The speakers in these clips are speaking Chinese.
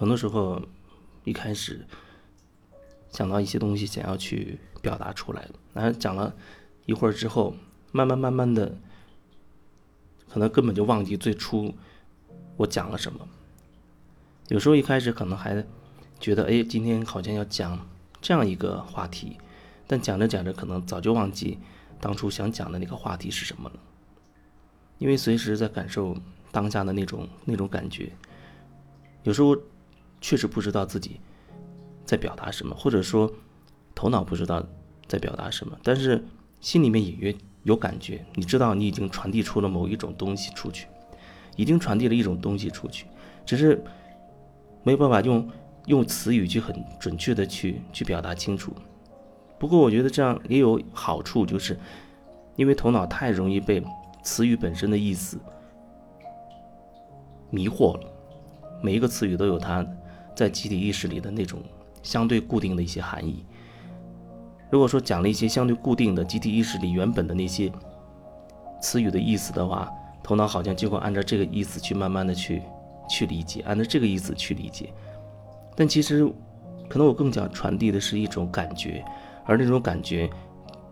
很多时候一开始想到一些东西想要去表达出来，然后讲了一会儿之后，慢慢慢慢的，可能根本就忘记最初我讲了什么。有时候一开始可能还觉得，哎，今天好像要讲这样一个话题，但讲着讲着，可能早就忘记当初想讲的那个话题是什么了。因为随时在感受当下的那种那种感觉，有时候确实不知道自己在表达什么，或者说头脑不知道在表达什么，但是心里面隐约有感觉，你知道你已经传递出了某一种东西出去，已经传递了一种东西出去，只是。没有办法用用词语去很准确的去去表达清楚。不过我觉得这样也有好处，就是因为头脑太容易被词语本身的意思迷惑了。每一个词语都有它在集体意识里的那种相对固定的一些含义。如果说讲了一些相对固定的集体意识里原本的那些词语的意思的话，头脑好像就会按照这个意思去慢慢的去。去理解，按照这个意思去理解，但其实，可能我更想传递的是一种感觉，而那种感觉，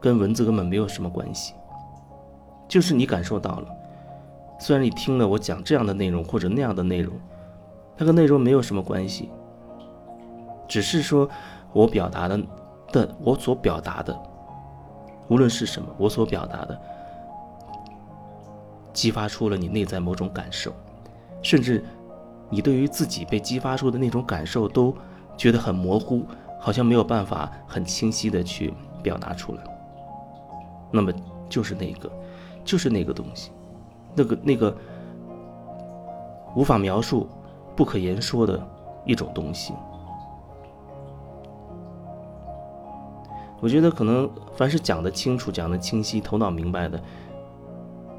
跟文字根本没有什么关系，就是你感受到了，虽然你听了我讲这样的内容或者那样的内容，它跟内容没有什么关系，只是说我表达的的我所表达的，无论是什么，我所表达的，激发出了你内在某种感受，甚至。你对于自己被激发出的那种感受都觉得很模糊，好像没有办法很清晰的去表达出来。那么就是那个，就是那个东西，那个那个无法描述、不可言说的一种东西。我觉得可能凡是讲得清楚、讲得清晰、头脑明白的，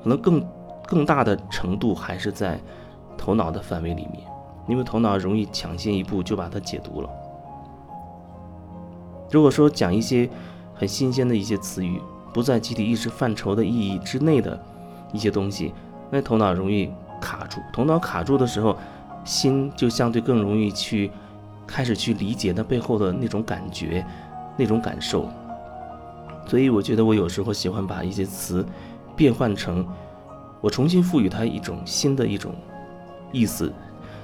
可能更更大的程度还是在。头脑的范围里面，因为头脑容易抢先一步就把它解读了。如果说讲一些很新鲜的一些词语，不在集体意识范畴的意义之内的一些东西，那头脑容易卡住。头脑卡住的时候，心就相对更容易去开始去理解那背后的那种感觉、那种感受。所以我觉得我有时候喜欢把一些词变换成，我重新赋予它一种新的一种。意思，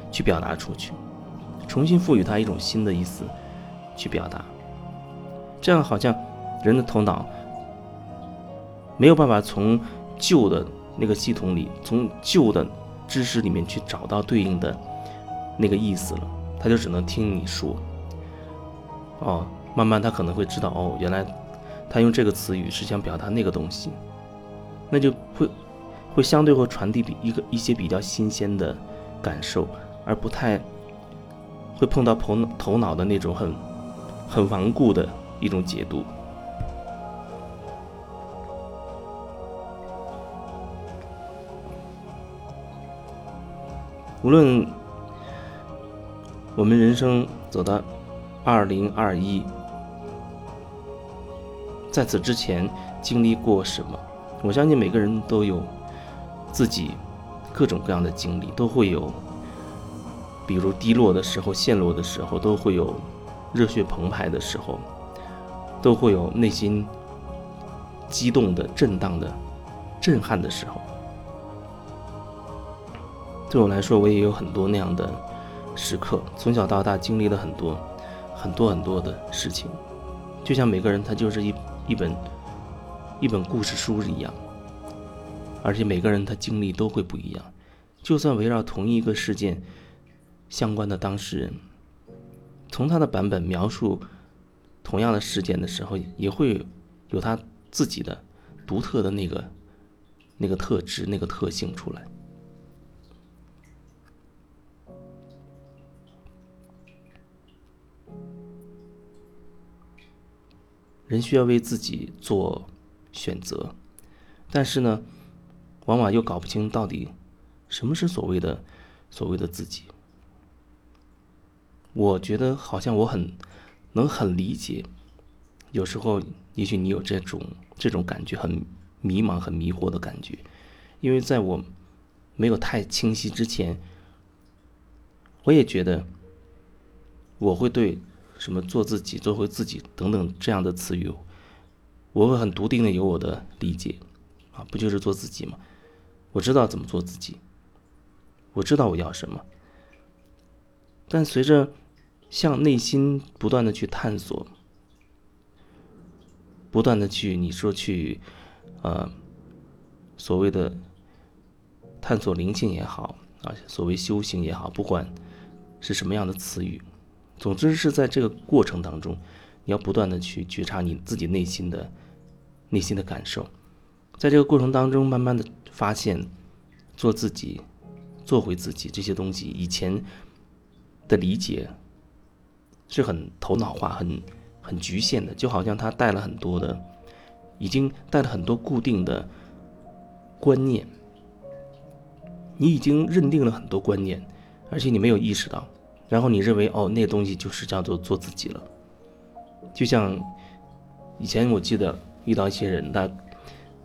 去表达出去，重新赋予它一种新的意思，去表达。这样好像人的头脑没有办法从旧的那个系统里，从旧的知识里面去找到对应的那个意思了，他就只能听你说。哦，慢慢他可能会知道，哦，原来他用这个词语是想表达那个东西，那就会会相对会传递比一个一些比较新鲜的。感受，而不太会碰到头头脑的那种很很顽固的一种解读。无论我们人生走到二零二一，在此之前经历过什么，我相信每个人都有自己。各种各样的经历都会有，比如低落的时候、陷落的时候，都会有热血澎湃的时候，都会有内心激动的、震荡的、震撼的时候。对我来说，我也有很多那样的时刻。从小到大经历了很多、很多很多的事情，就像每个人他就是一一本一本故事书一样。而且每个人他经历都会不一样，就算围绕同一个事件相关的当事人，从他的版本描述同样的事件的时候，也会有他自己的独特的那个那个特质、那个特性出来。人需要为自己做选择，但是呢？往往又搞不清到底什么是所谓的所谓的自己。我觉得好像我很能很理解，有时候也许你有这种这种感觉，很迷茫、很迷惑的感觉，因为在我没有太清晰之前，我也觉得我会对什么做自己、做回自己等等这样的词语，我会很笃定的有我的理解，啊，不就是做自己吗？我知道怎么做自己，我知道我要什么。但随着向内心不断的去探索，不断的去你说去，呃，所谓的探索灵性也好。啊，所谓修行也好，不管是什么样的词语，总之是在这个过程当中，你要不断的去觉察你自己内心的内心的感受，在这个过程当中，慢慢的发现做自己，做回自己这些东西，以前的理解是很头脑化、很很局限的，就好像他带了很多的，已经带了很多固定的观念。你已经认定了很多观念，而且你没有意识到，然后你认为哦，那东西就是叫做做自己了。就像以前我记得遇到一些人，他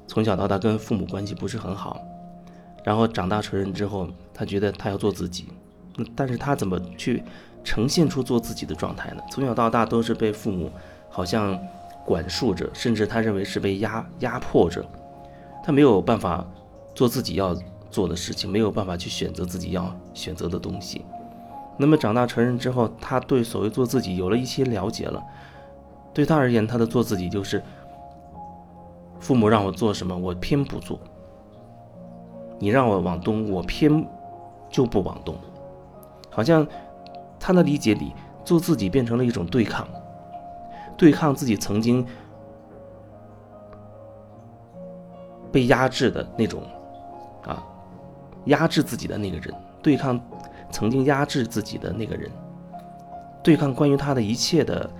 从小到大跟父母关系不是很好，然后长大成人之后，他觉得他要做自己，但是他怎么去呈现出做自己的状态呢？从小到大都是被父母好像管束着，甚至他认为是被压压迫着，他没有办法做自己要。做的事情没有办法去选择自己要选择的东西，那么长大成人之后，他对所谓做自己有了一些了解了。对他而言，他的做自己就是父母让我做什么，我偏不做；你让我往东，我偏就不往东。好像他的理解里，做自己变成了一种对抗，对抗自己曾经被压制的那种啊。压制自己的那个人，对抗曾经压制自己的那个人，对抗关于他的一切的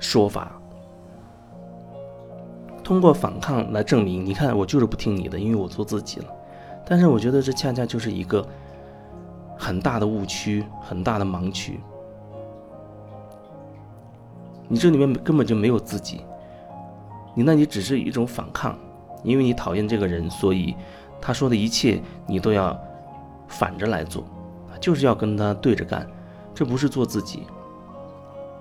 说法，通过反抗来证明，你看我就是不听你的，因为我做自己了。但是我觉得这恰恰就是一个很大的误区，很大的盲区。你这里面根本就没有自己，你那你只是一种反抗，因为你讨厌这个人，所以。他说的一切，你都要反着来做，就是要跟他对着干，这不是做自己。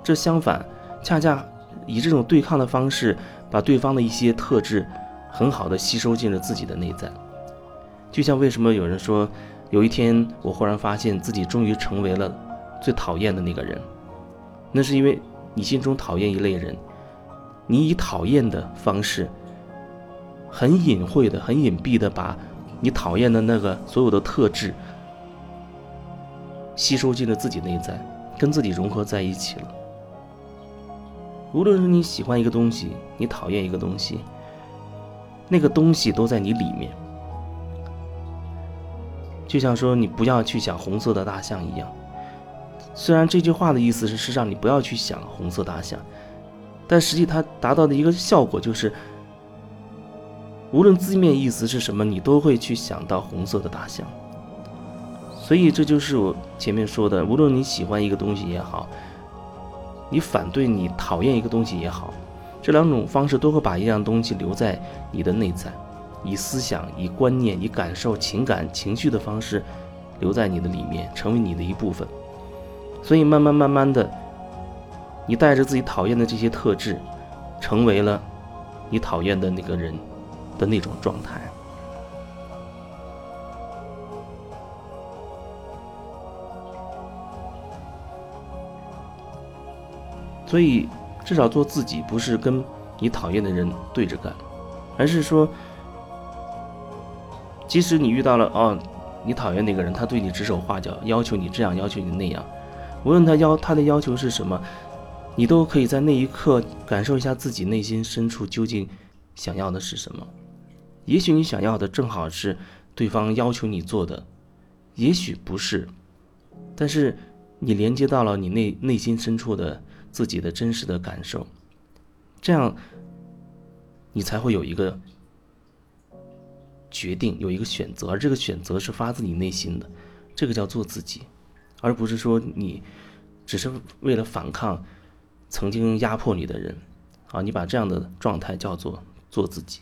这相反，恰恰以这种对抗的方式，把对方的一些特质很好的吸收进了自己的内在。就像为什么有人说，有一天我忽然发现自己终于成为了最讨厌的那个人，那是因为你心中讨厌一类人，你以讨厌的方式，很隐晦的、很隐蔽的把。你讨厌的那个所有的特质，吸收进了自己内在，跟自己融合在一起了。无论是你喜欢一个东西，你讨厌一个东西，那个东西都在你里面。就像说你不要去想红色的大象一样，虽然这句话的意思是是让你不要去想红色大象，但实际它达到的一个效果就是。无论字面意思是什么，你都会去想到红色的大象。所以这就是我前面说的，无论你喜欢一个东西也好，你反对你讨厌一个东西也好，这两种方式都会把一样东西留在你的内在，以思想、以观念、以感受、情感、情绪的方式留在你的里面，成为你的一部分。所以慢慢慢慢的，你带着自己讨厌的这些特质，成为了你讨厌的那个人。的那种状态，所以至少做自己，不是跟你讨厌的人对着干，而是说，即使你遇到了哦，你讨厌那个人，他对你指手画脚，要求你这样，要求你那样，无论他要他的要求是什么，你都可以在那一刻感受一下自己内心深处究竟想要的是什么。也许你想要的正好是对方要求你做的，也许不是，但是你连接到了你内内心深处的自己的真实的感受，这样你才会有一个决定，有一个选择，而这个选择是发自你内心的，这个叫做自己，而不是说你只是为了反抗曾经压迫你的人，啊，你把这样的状态叫做做自己。